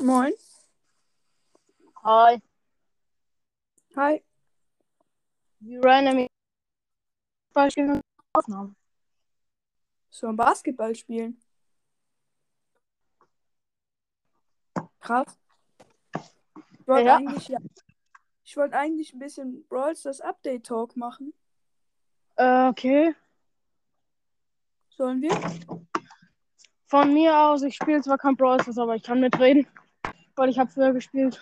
Moin. Hi. Hi. Wir random Aufnahmen. So ein Basketball spielen. Krass. Ich wollte Ja. eigentlich, ja, ich wollte eigentlich ein bisschen Brawl Stars Update Talk machen. Äh, okay. Sollen wir? Von mir aus, ich spiele zwar kein Brawl Stars, aber ich kann mitreden. Weil ich habe früher gespielt.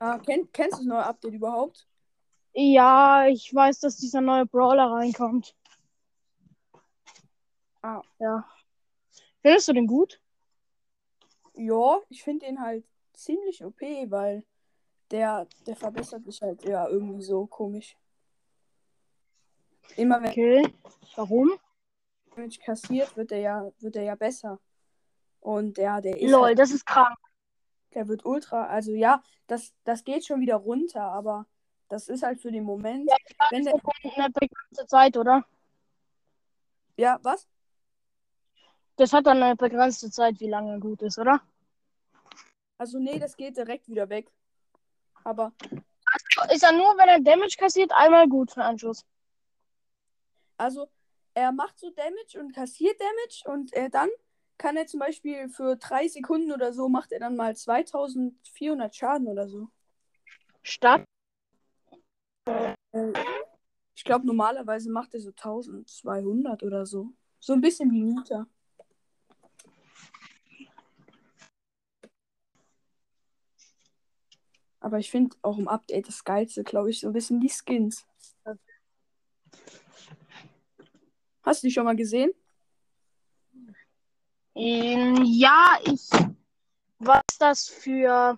Ah, kenn, kennst du das neue Update überhaupt? Ja, ich weiß, dass dieser neue Brawler reinkommt. Ah. Ja. Findest du den gut? Ja, ich finde den halt ziemlich OP, weil der, der verbessert sich halt ja irgendwie so komisch. Immer wenn Okay. Warum? Damage kassiert, wird er ja, wird er ja besser. Und ja, der ist Lol, halt, das ist krank. der wird ultra, also ja, das, das geht schon wieder runter, aber das ist halt für den Moment. wenn der, Eine begrenzte Zeit, oder? ja, was? Das hat dann eine begrenzte Zeit, wie lange gut ist, oder? Also nee, das geht direkt wieder weg. Aber Ist er nur, wenn er Damage kassiert, einmal gut für einen Schuss. Also, er macht so Damage und kassiert Damage und äh, dann kann er zum Beispiel für drei Sekunden oder so macht er dann mal 2400 Schaden oder so. Statt. Äh, ich glaube, normalerweise macht er so 1200 oder so. So ein bisschen wie Nita. Aber ich finde auch im Update das Geilste, glaube ich, so ein bisschen die Skins. Hast du die schon mal gesehen? Ähm, ja, ich. Was ist das für.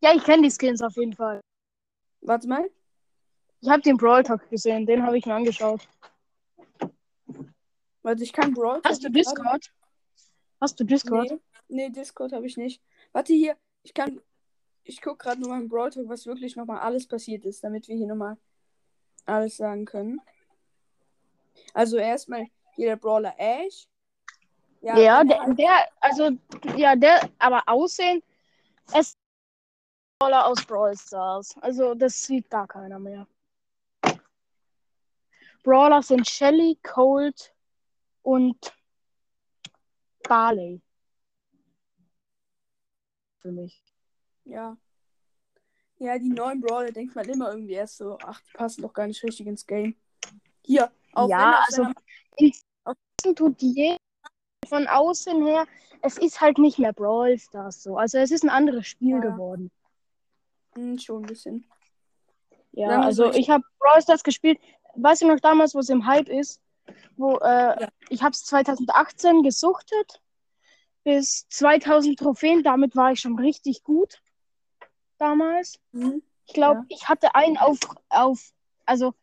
Ja, ich kenne die Skins auf jeden Fall. Warte mal. Ich habe den Brawl Talk gesehen, den habe ich mir angeschaut. Warte, ich kann Brawl. Hast du Discord? Hast du Discord? Nee, nee Discord habe ich nicht. Warte hier, ich kann. Ich gucke gerade nochmal im Brawl Talk, was wirklich nochmal alles passiert ist, damit wir hier nochmal alles sagen können. Also erstmal hier der Brawler Ash. Ja, wenn er der, halt- der, also, ja, der, aber Aussehen, es ist Brawler aus Brawl Stars. Also, das sieht gar keiner mehr. Brawler sind Shelly, Cold und Barley. Für mich. Ja. Ja, die neuen Brawler denkt man immer irgendwie erst so, ach, die passen doch gar nicht richtig ins Game. Hier, auch Ja, also- Außen tut jeder von außen her, es ist halt nicht mehr Brawl Stars so. Also, es ist ein anderes Spiel Ja. geworden. Hm, schon ein bisschen. Ja, wir also so, ich- ich habe Brawl Stars gespielt. Weißt du noch damals, wo es im Hype ist? Wo, äh, Ja. ich habe es 2018 gesuchtet. Bis 2000 Trophäen. Damit war ich schon richtig gut. Damals. Hm? Ich glaube, Ja. ich hatte einen auf, auf, also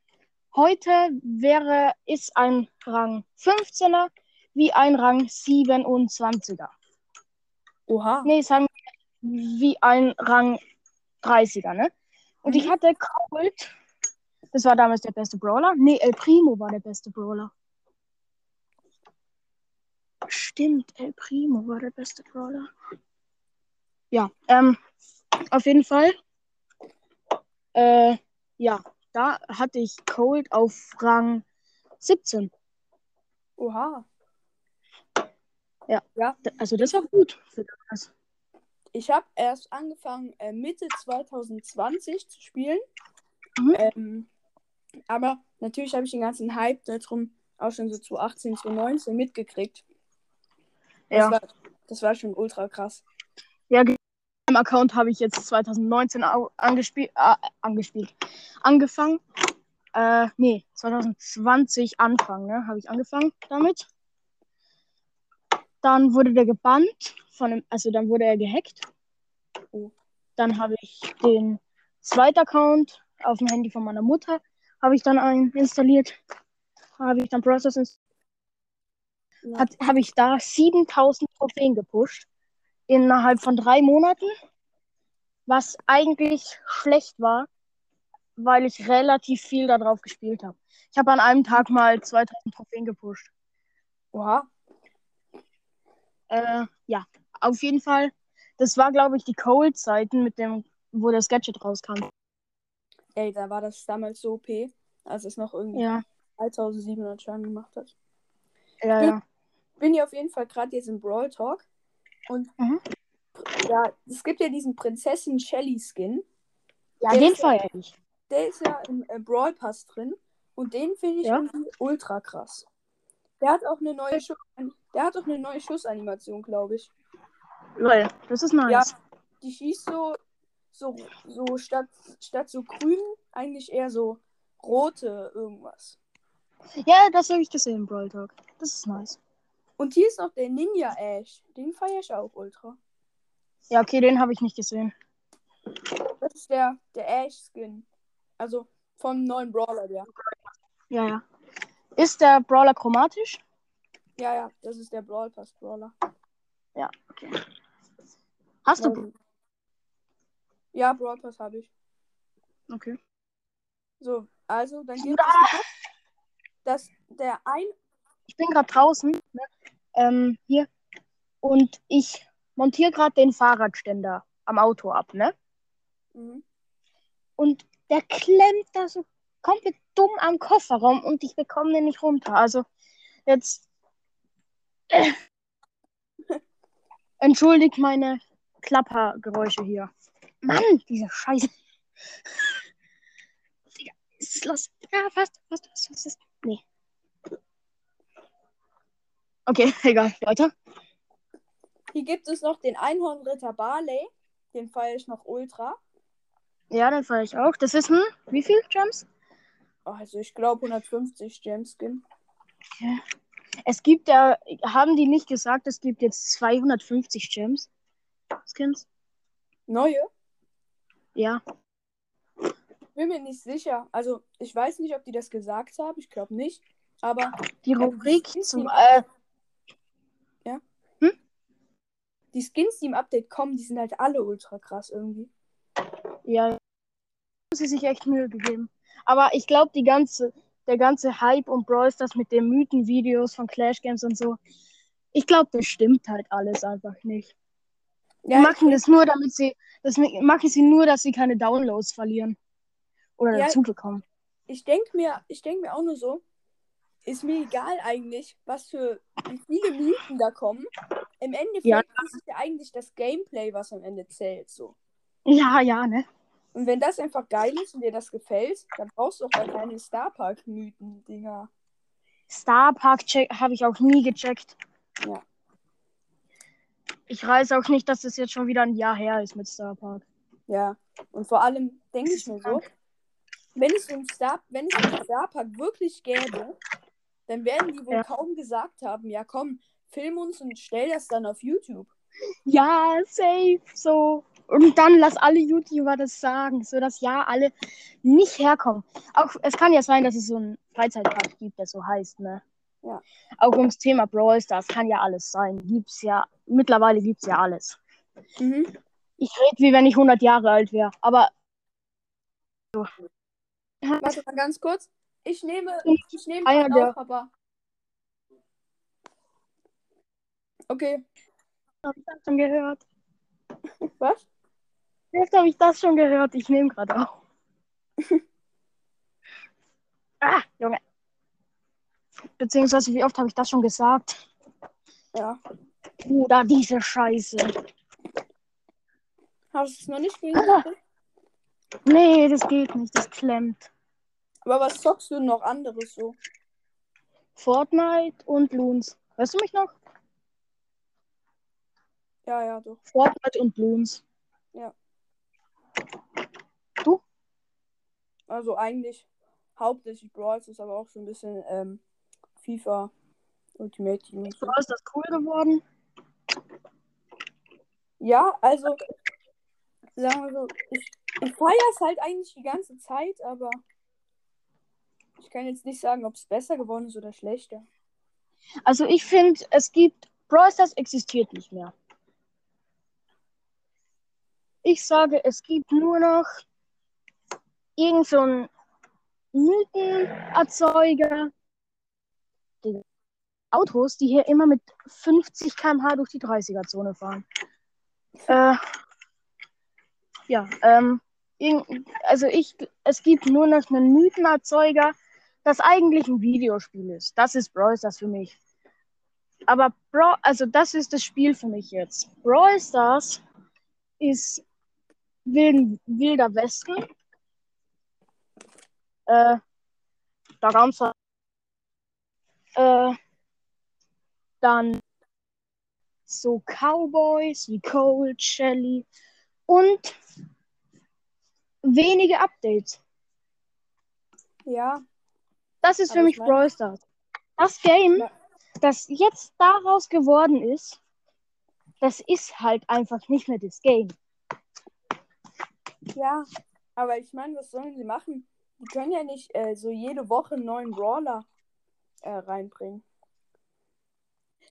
heute wäre, ist ein Rang 15er wie ein Rang 27er. Oha. Nee, sagen wir wie ein Rang 30er, ne? Und ich Mhm. hatte Cold. Das war damals der beste Brawler. Nee, El Primo war der beste Brawler. Stimmt, El Primo war der beste Brawler. Ja, ähm, auf jeden Fall. Äh, ja, da hatte ich Cold auf Rang 17. Oha. Also das war gut. Ich habe erst angefangen, äh, Mitte 2020 zu spielen. Mhm. Ähm, aber natürlich habe ich den ganzen Hype darum auch schon so 2018, 2019 mitgekriegt. Das, Ja. war, das war schon ultra krass. Ja, Account habe ich jetzt 2019 au- angespielt, äh, angespielt. Angefangen. Äh, nee, 2020 Anfang, ne? Habe ich angefangen damit. Dann wurde der gebannt von dem, also dann wurde er gehackt. Dann habe ich den zweiten Account auf dem Handy von meiner Mutter, habe ich dann einen installiert. Habe ich dann Process installiert. Ja. Habe ich da 7000 Trophäen gepusht innerhalb von drei Monaten, was eigentlich schlecht war, weil ich relativ viel darauf gespielt habe. Ich habe an einem Tag mal 2000 Trophäen gepusht. Oha. Äh, ja, auf jeden Fall. Das war, glaube ich, die Cold-Zeiten, mit dem, wo das Gadget rauskam. Ey, da war das damals so OP, als es noch irgendwie Ja, 3700 Schaden gemacht hat. ja, ja. bin hier auf jeden Fall gerade jetzt im Brawl Talk. Und Mhm. ja, es gibt ja diesen Prinzessin Shelly Skin. Ja, Der den feiere ich. Der ist ja im äh, Brawl Pass drin. Und den finde ich Ja. ultra krass. Der hat auch eine neue Schuss der hat auch eine neue Schussanimation, glaube ich. Lol, das ist nice. Ja, die schießt so, so, so statt, statt so grün eigentlich eher so rote irgendwas. Ja, das habe ich gesehen, Brawl Talk. Das ist nice. Und hier ist noch der Ninja Ash. Den feiere ich auch ultra. Ja, okay, den habe ich nicht gesehen. Das ist der, der Ash-Skin. Also vom neuen Brawler, der. Ja, ja. Ist der Brawler chromatisch? Ja, ja, das ist der Brawl Pass Brawler. Ja, okay. Hast du? Ja, Brawl Pass habe ich. Okay. So, also dann gibt es noch, dass der ein. Ich bin gerade draußen, ne? Ähm, hier, und ich montiere gerade den Fahrradständer am Auto ab, ne? Mhm. Und der klemmt da so komplett dumm am Kofferraum und ich bekomme den nicht runter. Also jetzt entschuldigt meine Klappergeräusche hier. Mann, diese Scheiße. Digga, ist los? Ja, fast, fast, fast, fast. fast. Nee. Okay, egal, weiter. Hier gibt es noch den Einhornritter Barley. Den feiere ich noch ultra. Ja, den fahre ich auch. Das ist ein, wie viel Gems? Oh, Also ich glaube 150 Gem-Skin. Es gibt ja, haben die nicht gesagt, es gibt jetzt 250 Gems? Skins? Neue? Ja. Bin mir nicht sicher. Also ich weiß nicht, ob die das gesagt haben. Ich glaube nicht. Aber Die Rubrik zum, äh, die Skins, die im Update kommen, die sind halt alle ultra krass irgendwie. ja, haben sie sich echt Mühe gegeben. Aber ich glaube, die ganze, der ganze Hype und Brawl Stars mit den Mythenvideos von Clash Games und so, ich glaube, das stimmt halt alles einfach nicht. Die Ja, machen das nur, damit sie, das machen sie nur, dass sie keine Downloads verlieren. Oder Ja. dazu bekommen. ich denke mir, ich denke mir auch nur so, ist mir egal eigentlich, was für wie viele Mythen da kommen. Im Endeffekt Ja. ist es ja eigentlich das Gameplay, was am Ende zählt. So. Ja, ja, ne? Und wenn das einfach geil ist und dir das gefällt, dann brauchst du auch gar keine Star Park Mythen Dinger. Star Park habe ich auch nie gecheckt. Ja. Ich weiß auch nicht, dass das jetzt schon wieder ein Jahr her ist mit Star Park. Ja. Und vor allem denke ich mir so, wenn es so ein Star, wenn es einen Star Park wirklich gäbe, dann werden die wohl Ja. kaum gesagt haben, ja komm, film uns und stell das dann auf YouTube. Ja, safe, so. Und dann lass alle YouTuber das sagen, sodass ja alle nicht herkommen. Auch es kann ja sein, dass es so einen Freizeitpark gibt, der so heißt, ne? Ja. Auch ums Thema Brawl Stars kann ja alles sein. Gibt's ja, mittlerweile gibt's ja alles. Mhm. Ich rede, wie wenn ich 100 Jahre alt wäre. Aber Warte mal ganz kurz. Ich nehme, ich nehme Einer gerade der- auf, Papa. Okay, habe ich das schon gehört? was? Wie oft habe ich das schon gehört? Ich nehme gerade auf. ah, Junge. Beziehungsweise, wie oft habe ich das schon gesagt? Ja. Bruder, diese Scheiße. Hast du es noch nicht gehört? Nee, das geht nicht. Das klemmt. Aber was zockst du noch anderes so? Fortnite und Bloons. Hörst du mich noch? Ja, ja, doch. Fortnite und Bloons. Also eigentlich hauptsächlich Brawl ist aber auch so ein bisschen ähm, FIFA Ultimate Team. Ist das cool geworden. Ja, also sagen wir so, ich, ich feiere es halt eigentlich die ganze Zeit, aber ich kann jetzt nicht sagen, ob es besser geworden ist oder schlechter. Also ich finde, es gibt. Brawl Stars existiert nicht mehr. Ich sage, es gibt nur noch irgend so Mythenerzeuger. Autos, die hier immer mit 50 km/h durch die 30er-Zone fahren. Äh, ja, ähm, also ich, es gibt nur noch einen Mythenerzeuger, das eigentlich ein Videospiel ist. Das ist Brawl Stars für mich. Aber Brawl, also das ist das Spiel für mich jetzt. Brawl Stars ist wilden, wilder Westen. Äh, da ganz äh, dann so Cowboys wie Cold, Shelly und wenige Updates. Ja. Das ist für mich mein... Brawl Stars. Das Game, das jetzt daraus geworden ist, das ist halt einfach nicht mehr das Game. Ja, aber ich meine, was sollen sie machen? Die können ja nicht äh, so jede Woche einen neuen Brawler äh, reinbringen.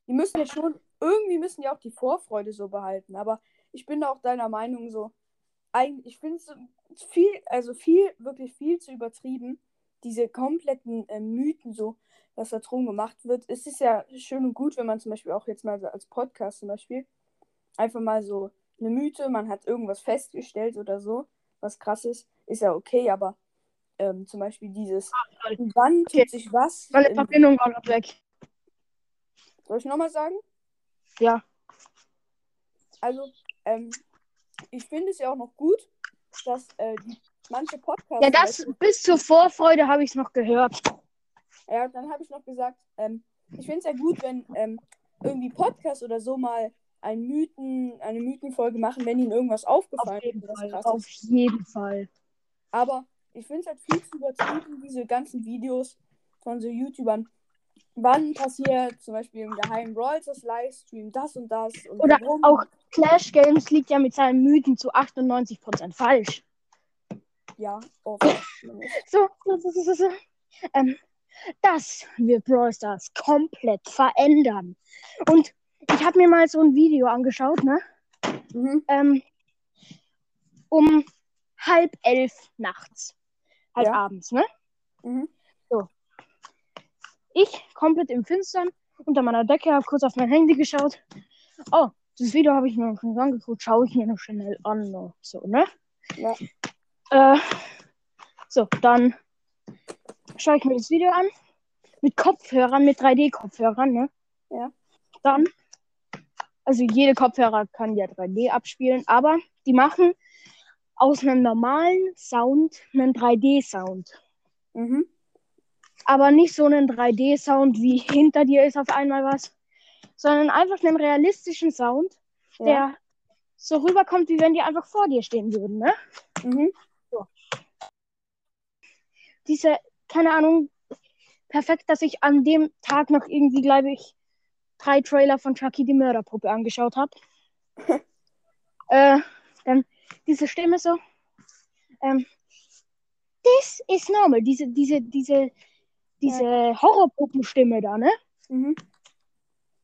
Die müssen ja schon, irgendwie müssen die auch die Vorfreude so behalten. Aber ich bin auch deiner Meinung so, eigentlich, ich finde es viel, also viel, wirklich viel zu übertrieben, diese kompletten äh, Mythen so, was da drum gemacht wird. Es ist ja schön und gut, wenn man zum Beispiel auch jetzt mal als Podcast zum Beispiel einfach mal so eine Mythe, man hat irgendwas festgestellt oder so, was krass ist, ist ja okay, aber ähm, zum Beispiel dieses, ah, wann tut okay. sich was? Meine Verbindung war gerade weg. Soll ich nochmal sagen? Ja. Also, ähm, ich finde es ja auch noch gut, dass äh, die, manche Podcasts. Ja, das bis zur Vorfreude habe ich es noch gehört. Ja, dann habe ich noch gesagt, ähm, ich finde es ja gut, wenn ähm, irgendwie Podcasts oder so mal ein Mythen, eine Mythenfolge machen, wenn ihnen irgendwas aufgefallen auf jeden ist. Fall, auf jeden Fall. Aber ich finde es halt viel zu übertrieben, diese ganzen Videos von so YouTubern wann passiert zum Beispiel im geheimen Brawl Livestream das und das. Und Oder warum. auch Clash Games liegt ja mit seinen Mythen zu 98% falsch. Ja, oft. so, so, so, so, so. Ähm, das wird Brawl Stars komplett verändern. Und ich habe mir mal so ein Video angeschaut, ne? Mhm. Ähm, um halb elf nachts. Halt ja. abends, ne? Mhm. So. Ich komplett im Finstern unter meiner Decke, habe kurz auf mein Handy geschaut. Oh, das Video habe ich mir noch schon angeguckt, schaue ich mir noch schnell an. Ne? So, ne? Ja. Äh, so, dann schaue ich mir das Video an. Mit Kopfhörern, mit 3D-Kopfhörern, ne? Ja. Dann, also jede Kopfhörer kann ja 3D abspielen, aber die machen aus einem normalen Sound einen 3D-Sound. Mhm aber nicht so einen 3D-Sound wie hinter dir ist auf einmal was, sondern einfach einen realistischen Sound, ja. der so rüberkommt, wie wenn die einfach vor dir stehen würden, ne? Mhm. So. Diese, keine Ahnung, perfekt, dass ich an dem Tag noch irgendwie, glaube ich, drei Trailer von Chucky die Mörderpuppe angeschaut habe. äh, dann diese Stimme so. Ähm, this is normal. Diese, diese, diese diese ja. Horrorpuppenstimme da, ne? Mhm.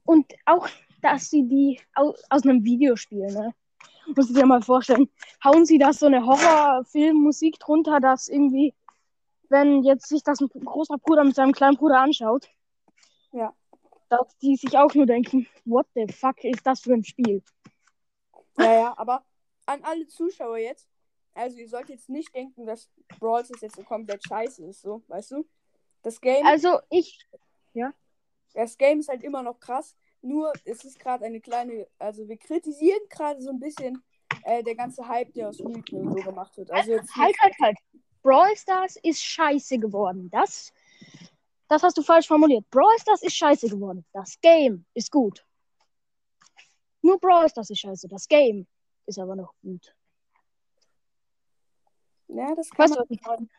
Und auch, dass sie die aus, aus einem Videospiel, ne? Muss ich dir mal vorstellen. Hauen sie da so eine Horrorfilmmusik drunter, dass irgendwie, wenn jetzt sich das ein großer Bruder mit seinem kleinen Bruder anschaut, ja. Dass die sich auch nur denken, what the fuck ist das für ein Spiel? Ja, ja, aber an alle Zuschauer jetzt, also ihr sollt jetzt nicht denken, dass Brawl jetzt so komplett scheiße ist, so, weißt du? Das Game. Also ich. Ja. Das Game ist halt immer noch krass. Nur es ist gerade eine kleine. Also wir kritisieren gerade so ein bisschen äh, der ganze Hype, der aus Mythen und so gemacht wird. Also jetzt halt, halt, halt. Brawl Stars ist scheiße geworden. Das, das hast du falsch formuliert. Brawl Stars ist scheiße geworden. Das Game ist gut. Nur Brawl Stars ist scheiße. Das Game ist aber noch gut. Ja, das kann, weißt man,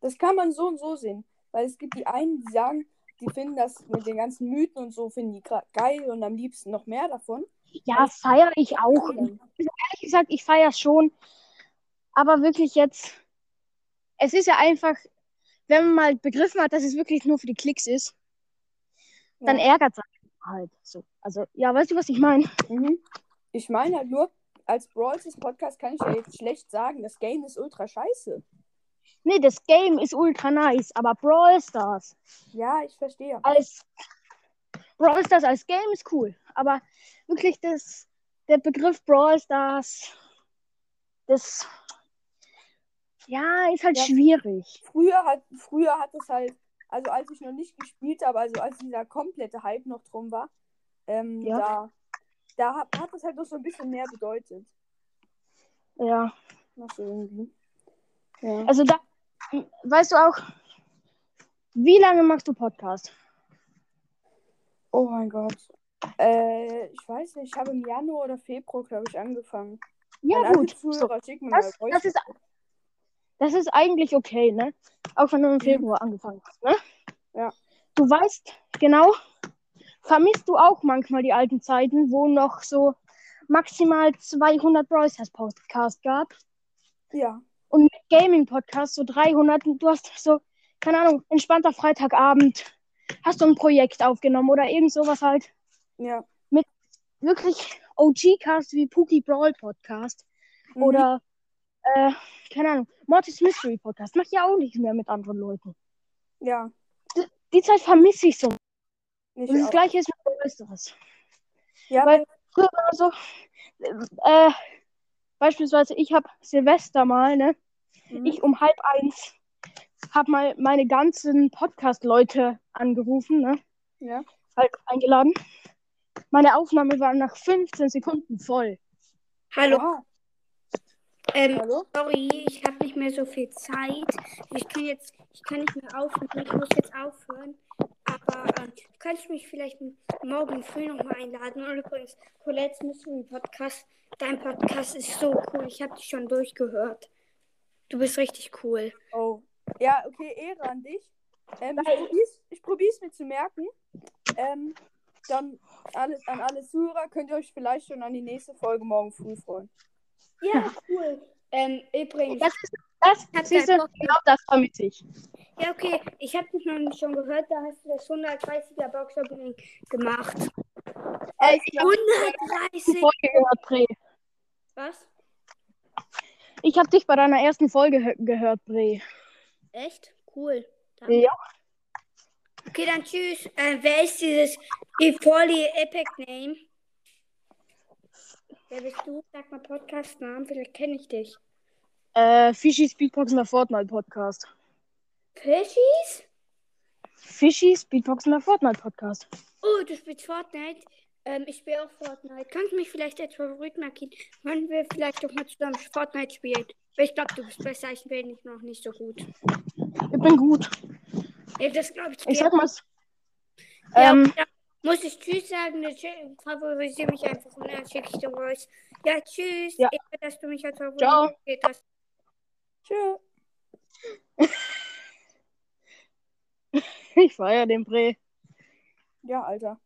das kann man so und so sehen. Weil es gibt die einen, die sagen, die finden das mit den ganzen Mythen und so, finden die geil und am liebsten noch mehr davon. Ja, feiere ich auch. Also, ehrlich gesagt, ich feiere schon. Aber wirklich jetzt, es ist ja einfach, wenn man mal begriffen hat, dass es wirklich nur für die Klicks ist, ja. dann ärgert es halt so. Also, ja, weißt du, was ich meine? Mhm. Ich meine halt nur, als Brawls Podcast kann ich ja jetzt schlecht sagen, das Game ist ultra scheiße. Nee, das Game ist ultra nice, aber Brawl Stars. Ja, ich verstehe. Als, Brawl Stars als Game ist cool, aber wirklich das, der Begriff Brawl Stars, das, ja, ist halt Ja. schwierig. Früher hat, früher hat es halt, also als ich noch nicht gespielt habe, also als dieser komplette Hype noch drum war, ähm, Ja. da, da hat, hat es halt noch so ein bisschen mehr bedeutet. Ja, Noch irgendwie. Ja. also da, weißt du auch, wie lange machst du Podcast? Oh mein Gott. Äh, ich weiß nicht, ich habe im Januar oder Februar, glaube ich, angefangen. Ja, alle gut. So, das, das, ist, das ist eigentlich okay, ne? Auch wenn du im. Februar angefangen hast, ne? Ja. Du weißt genau, vermisst du auch manchmal die alten Zeiten, wo noch so maximal 200 Brawl Stars Podcast gab Ja. und mit Gaming Podcast so 300. und Du hast so, keine Ahnung, entspannter Freitagabend, hast du ein Projekt aufgenommen oder irgend sowas halt. Ja. Wirklich OG-Cast wie Pookie Brawl Podcast Mhm. oder, äh, keine Ahnung, Mortis Mystery Podcast. Mach ich ja auch nicht mehr mit anderen Leuten. Ja. Die Zeit vermisse ich so. Nicht Und das auch. gleiche ist mit Stars. Ja, weil- Früher war so, äh, beispielsweise, ich habe Silvester mal, ne? mhm. Ich um halb eins habe mal meine ganzen Podcast-Leute angerufen, ne? ja. Halt eingeladen. Meine Aufnahme war nach 15 Sekunden voll. Hallo. Oha. Ähm, Hallo? sorry, ich habe nicht mehr so viel Zeit. Ich kann jetzt, ich kann nicht mehr aufhören. Ich muss jetzt aufhören. Aber ähm, du kannst mich vielleicht morgen früh nochmal einladen. Und übrigens, Colette's Mystery Podcast. Dein Podcast ist so cool. Ich habe dich schon durchgehört. Du bist richtig cool. Oh. Ja, okay, Ehre an dich. Ähm, ich probier's, ich probier's mir zu merken. Ähm, dann alle, an alle Zuhörer könnt ihr euch vielleicht schon an die nächste Folge morgen früh freuen. Ja, cool. Ähm, übrigens, Das ist, das, dein Podcast- genau das vermisse ich. ja, okay, ich habe dich noch nicht schon gehört. Da hast du das 130er Box Opening gemacht. Äh, ich habe die 130? Folge gehört, Bre. Was? Ich habe dich bei deiner ersten Folge hö- gehört, Bre. Echt? Cool. Danke. Ja. Okay, dann tschüss. Äh, wer ist dieses Ifoli Epic Name? Wer bist du? Sag mal Podcast-Namen, vielleicht kenne ich dich. Äh, Fishy Speedboxen der Fortnite Podcast. Fischies? Fishy Speedboxen der Fortnite Podcast. Oh, du spielst Fortnite. Ähm, ich spiele auch Fortnite. Kannst du mich vielleicht als Favorit markieren? Wollen wir vielleicht doch mal zusammen Fortnite spielen? Weil ich glaube, du bist besser. Ich bin nicht noch nicht so gut. Ich bin gut. Ja, das glaube ich. Ich sag mal, Ja, ähm, dann muss ich Tschüss sagen, dann favorisiere mich einfach und dann schicke ich dir Voice. Ja, tschüss. Ja. Ehre, dass du mich als Favorit Ciao. markiert hast. Tschö. ich feier den Bre. Ja, Alter.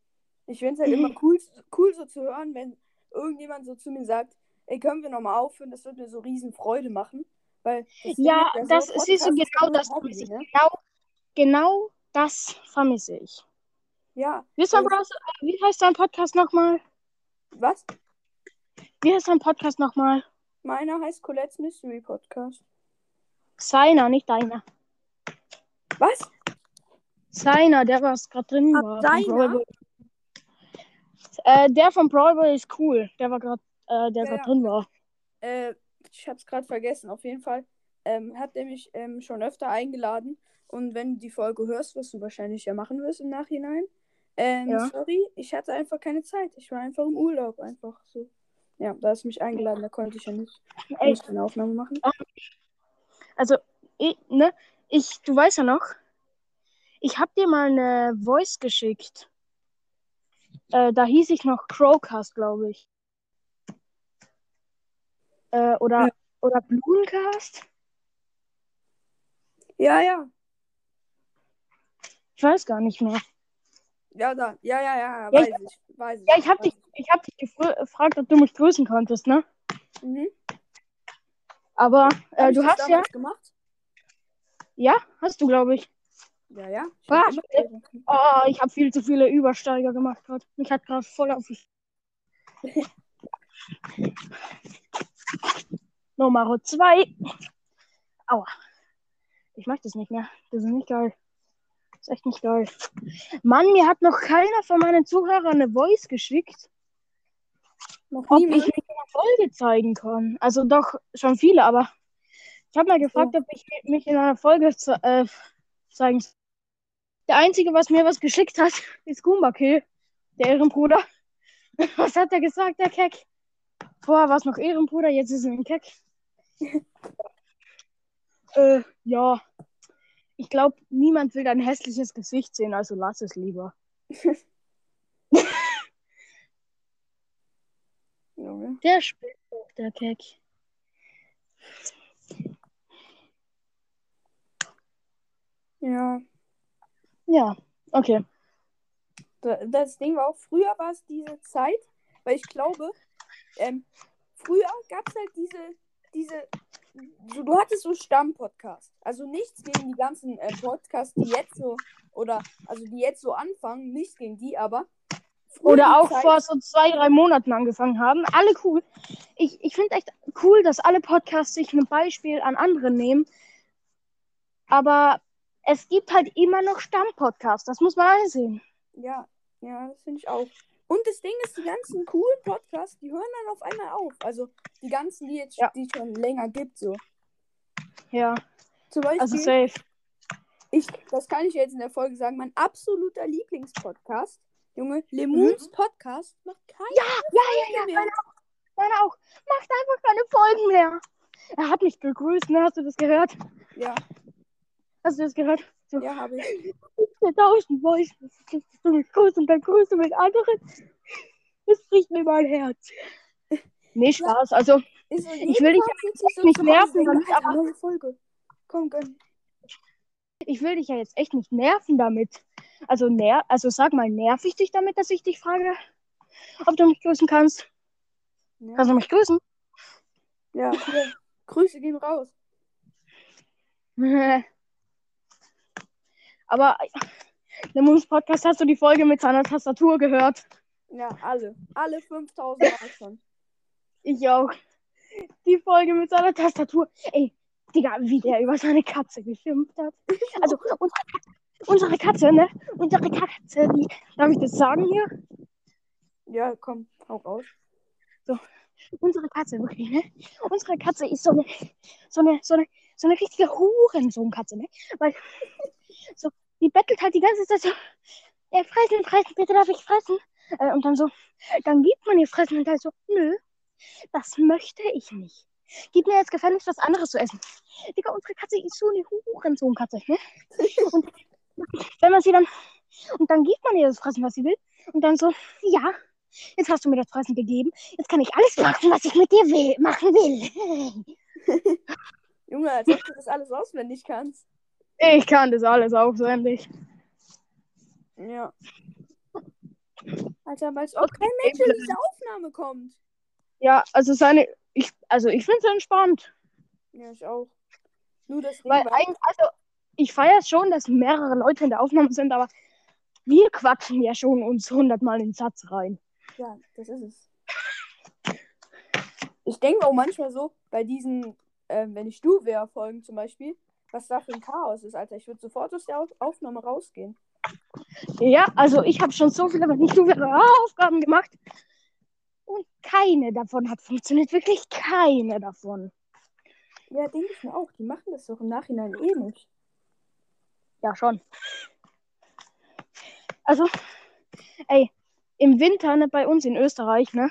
Ich finde es halt immer cool, cool so zu hören, wenn irgendjemand so zu mir sagt, ey, können wir nochmal aufhören? Das wird mir so riesen Freude machen. Weil das Ja, ist das so, siehst du Podcast ist genau nur das Hobby, vermisse ich. ne? Genau, genau das vermisse ich. Ja. Wie, ist dein Das- Browser, wie heißt dein Podcast nochmal? Was? Wie heißt dein Podcast nochmal? Meiner heißt Colette's Mystery Podcast. Seiner, nicht deiner. Was? Seiner, der was gerade drin Ah, war. deiner? Äh, der von Brawl Ball ist cool. Der war gerade, äh, der Ja, gerade ja. drin war. Äh, ich hab's gerade vergessen. Auf jeden Fall ähm, hat er mich ähm, schon öfter eingeladen. Und wenn du die Folge hörst, was du wahrscheinlich ja machen wirst im Nachhinein, ähm, Ja. sorry, ich hatte einfach keine Zeit. Ich war einfach im Urlaub, einfach so. Ja, da du mich eingeladen, da konnte ich ja nicht, nicht eine Aufnahme machen. also, ich, ne, ich, du weißt ja noch, ich hab dir mal eine Voice geschickt. Äh, da hieß ich noch Crowcast, glaube ich. Äh, oder, Ja. oder Blumencast? Ja, ja. Ich weiß gar nicht mehr. Ja, da. Ja, ja, ja, Ja, weiß ich. Weiß ich. Ja, ich hab weiß dich, ich hab dich gefr- gefragt, ob du mich grüßen konntest, ne? ich. Mhm. Aber äh, ich du das hast ja, gemacht? ja, hast du, glaube ich. Ja, ja. Ich Ah, hab. Oh, ich habe viel zu viele Übersteiger gemacht gerade. Mich hat gerade voll auf. Nummer zwei. Aua. Ich mag das nicht mehr. Das ist nicht geil. Ist echt nicht geil. Mann, mir hat noch keiner von meinen Zuhörern eine Voice geschickt, Noch ob niemand? ich mich in der Folge zeigen kann. Also doch schon viele, aber ich habe mal gefragt, ob ich mich in einer Folge ze äh, zeigen soll. Der Einzige, was mir was geschickt hat, ist Goomba Kill, der Ehrenbruder. Was hat er gesagt, der Keck? Vorher war es noch Ehrenbruder, jetzt ist er ein Keck. äh, ja. Ich glaube, niemand will dein hässliches Gesicht sehen, also lass es lieber. Junge. Der spielt doch, der Keck. Ja. Ja, okay. Da- Das Ding war auch, früher war es diese Zeit, weil ich glaube, ähm, früher gab es halt diese, diese, so, du hattest so Stammpodcast. Also nichts gegen die ganzen äh, Podcasts, die jetzt so, oder, also die jetzt so anfangen, nichts gegen die, aber. Oder auch Zeit- vor so zwei, drei Monaten angefangen haben. Alle cool. Ich, ich finde echt cool, dass alle Podcasts sich ein Beispiel an anderen nehmen. Aber es gibt halt immer noch Stammpodcasts. Das muss man einsehen. Ja, ja, das finde ich auch. Und das Ding ist, die ganzen coolen Podcasts, die hören dann auf einmal auf. Also die ganzen, die jetzt Ja. die es schon länger gibt, so. Ja, Zum Beispiel. also safe. Ich, das kann ich jetzt in der Folge sagen, mein absoluter Lieblingspodcast, Junge, Lemons Podcast macht keinen Ja, ja, ja, ja. mehr. Meine auch. Meine auch. Macht einfach keine Folgen mehr. Er hat mich gegrüßt, ne? Hast du das gehört? Ja, Hast du das gehört? So, ja, habe ich. der tausend Voice. Du mich grüßt und dann grüßt du mit anderen. Das bricht mir mein Herz. Nee, Spaß. Also, Ist so, Ich will dich dich nicht nerven damit, aber Folge. Komm, gönn. ich will dich ja jetzt echt nicht nerven damit. Also, ner also sag mal, nerv ich dich damit, dass ich dich frage, ob du mich grüßen kannst? Ja, Kannst du mich grüßen? ja hier. Grüße gehen raus. Aber im Moons Podcast hast du die Folge mit seiner Tastatur gehört. Ja, alle. Alle 5000 Mal schon. Ich auch. Die Folge mit seiner Tastatur. Ey, Digga, wie der über seine Katze geschimpft hat. Also, unsere Katze, unsere Katze, ne? Unsere Katze, die. Darf ich das sagen hier? Ja, komm, hau raus. Unsere Katze, wirklich, ne? Unsere Katze ist so eine, so eine, so eine, so eine richtige Hurensohn-Katze, ne? Weil, so, die bettelt halt die ganze Zeit so, äh, fressen, fressen, bitte darf ich fressen? Äh, und dann so, dann gibt man ihr fressen und halt so, nö, das möchte ich nicht. Gib mir jetzt gefälligst was anderes zu essen. Digga, unsere Katze ist so eine Hurensohn-Katze, ne? Und wenn man sie dann, und dann gibt man ihr das Fressen, was sie will. Und dann so, ja, Jetzt hast du mir das Fressen gegeben. Jetzt kann ich alles machen, was ich mit dir will, machen will. Junge, als ob du das alles auswendig kannst. Ich kann das alles auswendig. Ja. Alter, weil es auch kein Mensch in diese Aufnahme kommt. Ja, also seine. Ich, also ich finde es entspannt. Ja, ich auch. Nur das Weil ein, also ich feiere es schon, dass mehrere Leute in der Aufnahme sind, aber wir quatschen ja schon uns hundertmal in den Satz rein. Ja, das ist es. Ich denke auch manchmal so, bei diesen, ähm, wenn ich du wäre, Folgen zum Beispiel, was da für ein Chaos ist, Alter. Ich würde sofort aus der Auf Aufnahme rausgehen. Ja, also ich habe schon so viele, aber nicht so viele Aufgaben gemacht. Und keine davon hat funktioniert. Wirklich keine davon. Ja, denke ich mir auch. Die machen das doch im Nachhinein eh nicht. Ja, schon. Also, ey, im Winter ne, bei uns in Österreich, ne,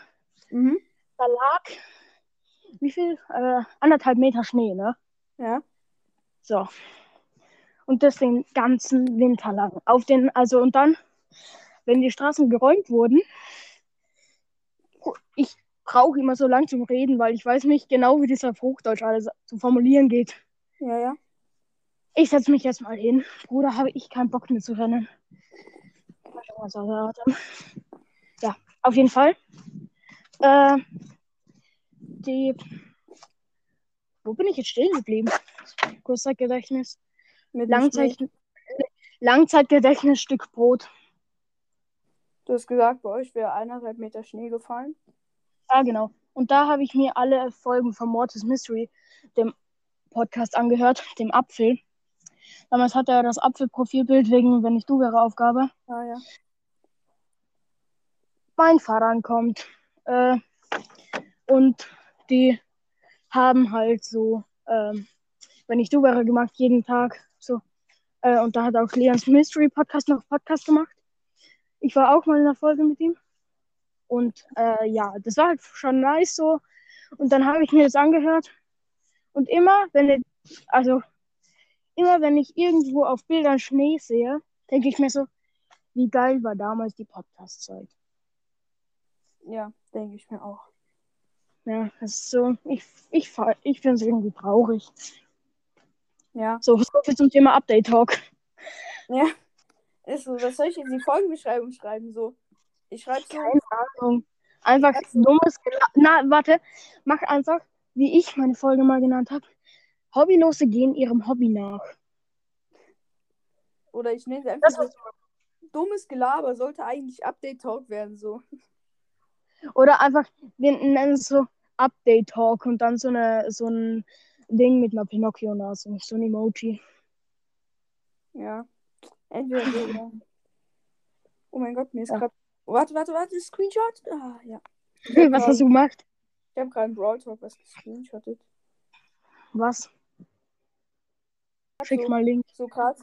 Mhm. da lag wie viel? Äh, anderthalb Meter Schnee, ne? Ja. So. Und das den ganzen Winter lang. Auf den, also und dann, wenn die Straßen geräumt wurden, ich brauche immer so lang zum Reden, weil ich weiß nicht genau, wie das auf Hochdeutsch alles zu formulieren geht. Ja, ja. Ich setze mich jetzt mal hin. Bruder, habe ich keinen Bock mehr zu rennen. Ja, auf jeden Fall. Äh, die. Wo bin ich jetzt stehen geblieben? Kurzzeitgedächtnis. Mit Langzeit. Langzeitgedächtnis, Stück Brot. Du hast gesagt, bei euch wäre eineinhalb Meter Schnee gefallen. Ja, genau. Und da habe ich mir alle Folgen von Mortis Mystery, dem Podcast, angehört, dem Apfel. Damals hatte er das Apfelprofilbild wegen, wenn ich du wäre, Aufgabe. Ah ja. mein Vater ankommt. Äh, und die haben halt so, ähm, wenn ich du wäre, gemacht, jeden Tag. So. Äh, und da hat auch Leons Mystery Podcast noch Podcast gemacht. Ich war auch mal in der Folge mit ihm. Und äh, ja, das war halt schon nice so. Und dann habe ich mir das angehört. Und immer, wenn ich, also immer wenn ich irgendwo auf Bildern Schnee sehe, denke ich mir so, wie geil war damals die Podcast-Zeit. Ja, denke ich mir auch. Ja, das ist so, ich, ich, ich finde es irgendwie traurig. Ja. So, so viel zum Thema Update Talk. Ja. Ist so, was soll ich in die Folgenbeschreibung schreiben? So. Ich schreibe so. Keine Ahnung. Einfach dummes Na, warte, mach einfach, wie ich meine Folge mal genannt habe. Hobbylose gehen ihrem Hobby nach. Oder ich nenne es einfach Das so. Dummes Gelaber sollte eigentlich Update Talk werden, so. Oder einfach, wir nennen es so Update Talk und dann so eine so ein Ding mit einer Pinocchio-Nase, so ein Emoji. Ja. Entweder so, oder. Oh mein Gott, mir ist Ja. gerade. Warte, warte, warte, Screenshot? Ah, ja. Was hast du gemacht? Ich habe gerade einen Brawl Talk was gescreenshottet. Was? Schick so, mal Link. so gerade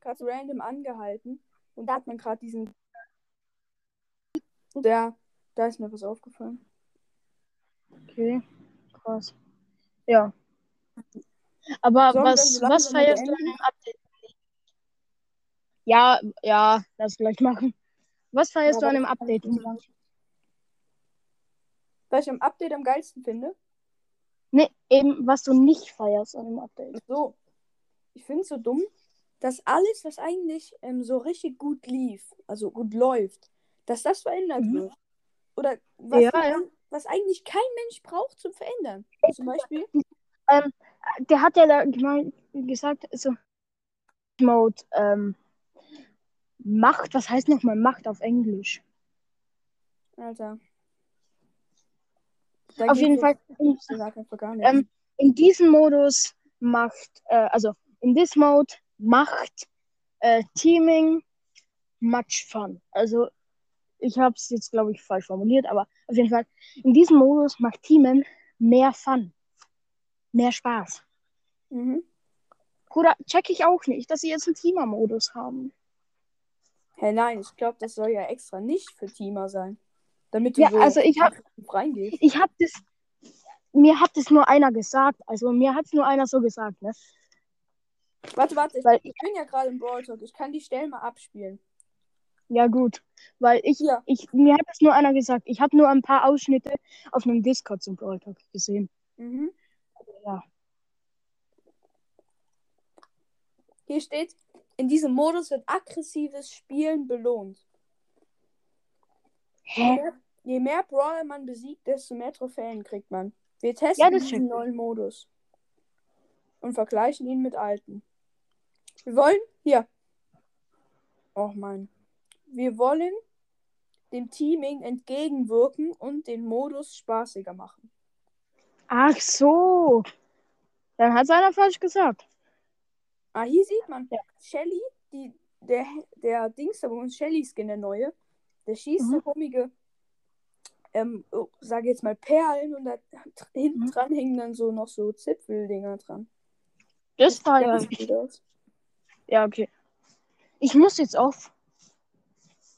gerade random angehalten und da hat man gerade diesen der da ist mir was aufgefallen. Okay, krass. Ja. Aber Sollen was, was feierst du an dem Update? Ja, ja, lass gleich machen. Was feierst Ja, du an dem Update? Was ich am Update am geilsten finde? Nee, eben, was du nicht feierst an dem Update. So. Ich finde es so dumm, dass alles, was eigentlich ähm, so richtig gut lief, also gut läuft, dass das verändert Mhm. wird. Oder was, Ja, ja. Was eigentlich kein Mensch braucht zum Verändern. Zum Beispiel. Ähm, der hat ja da gesagt, so Mode, ähm, Macht, was heißt nochmal Macht auf Englisch? Alter. Da Auf jeden Fall, ähm, in diesem Modus macht, äh, also in this Mode macht äh, Teaming much fun. Also ich habe es jetzt, glaube ich, falsch formuliert, aber auf jeden Fall, in diesem Modus macht Teamen mehr Fun. Mehr Spaß. mhm. Bruder, check ich auch nicht, dass sie jetzt einen Teamer-Modus haben. Hä, nein, ich glaube, das soll ja extra nicht für Teamer sein. Damit du Ja, so also ich hab- reingehst. Ich habe das, mir hat das nur einer gesagt. Also mir hat es nur einer so gesagt, ne? Warte, warte, ich, Weil ich bin ja gerade im Brawl Talk. Ich kann die Stellen mal abspielen. Ja, gut. Weil ich, Ja. ich, mir hat es nur einer gesagt. Ich habe nur ein paar Ausschnitte auf einem Discord zum Brawl Talk gesehen. Mhm. Ja. Hier steht, in diesem Modus wird aggressives Spielen belohnt. Je Hä? mehr, je mehr Brawler man besiegt, desto mehr Trophäen kriegt man. Wir testen Ja, das diesen neuen Modus und vergleichen ihn mit alten. Wir wollen hier. Oh Mann. Wir wollen dem Teaming entgegenwirken und den Modus spaßiger machen. Ach so. Dann hat es einer falsch gesagt. Ah, hier sieht man Ja. Shelly, die, der, der Dings da uns, Shelly-Skin, der neue, der schießt Mhm. so komische, ähm, oh, sage jetzt mal Perlen und da hinten Mhm. dran hängen dann so noch so Zipfeldinger dran. Das war ja. Ja, okay. Ich muss jetzt auf.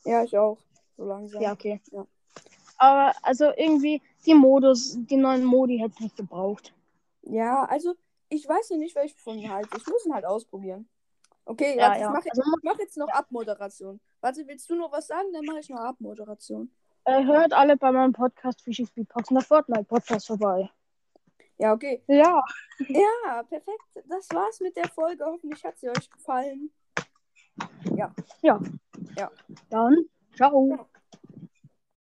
Ja, ich auch. So langsam. Ja, okay. Ja. Aber also irgendwie, die Modus, die neuen Modi hätte ich nicht gebraucht. Ja, also ich weiß noch nicht, welche von halt. Ich muss ihn halt ausprobieren. Okay, Ja, warte, ja. ich mache Also, ich mach jetzt noch Abmoderation. Warte, willst du noch was sagen? Dann mache ich noch Abmoderation. äh, hört alle bei meinem Podcast Fishy Speedbox der Fortnite Podcast vorbei. Ja, okay. Ja. Ja, perfekt. Das war's mit der Folge. Hoffentlich hat sie euch gefallen. Dann, ciao.